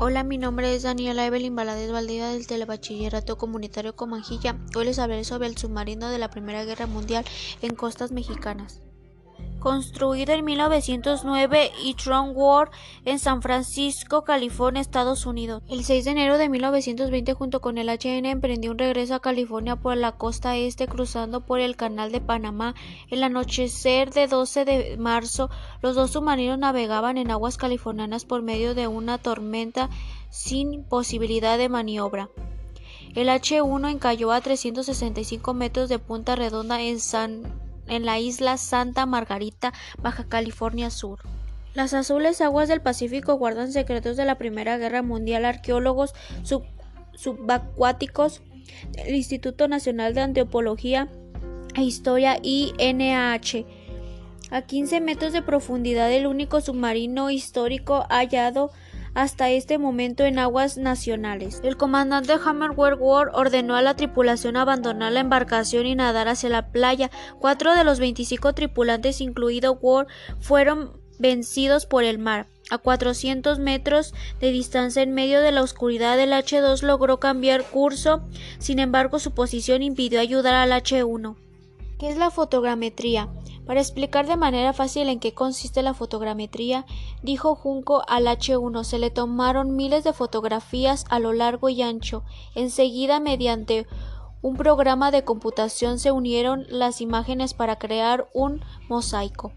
Hola, mi nombre es Daniela Evelyn Valadez Valdivia del Telebachillerato Comunitario Comanjilla. Hoy les hablaré sobre el submarino de la Primera Guerra Mundial en costas mexicanas. Construido en 1909 y Tron War en San Francisco, California, Estados Unidos. El 6 de enero de 1920, junto con el HN, emprendió un regreso a California por la costa este, cruzando por el Canal de Panamá. El anochecer de 12 de marzo, los dos submarinos navegaban en aguas californianas por medio de una tormenta sin posibilidad de maniobra. El H-1 encalló a 365 metros de Punta Redonda en San en la isla Santa Margarita, Baja California Sur. Las azules aguas del Pacífico guardan secretos de la Primera Guerra Mundial. Arqueólogos subacuáticos del Instituto Nacional de Antropología e Historia INAH. A 15 metros de profundidad, el único submarino histórico hallado hasta este momento en aguas nacionales. El comandante Hammerware Ward ordenó a la tripulación abandonar la embarcación y nadar hacia la playa. Cuatro de los 25 tripulantes, incluido Ward, fueron vencidos por el mar. A 400 metros de distancia en medio de la oscuridad el H2 logró cambiar curso, sin embargo su posición impidió ayudar al H1. ¿Qué es la fotogrametría? Para explicar de manera fácil en qué consiste la fotogrametría, dijo Junco al H1, se le tomaron miles de fotografías a lo largo y ancho. Enseguida, mediante un programa de computación, se unieron las imágenes para crear un mosaico.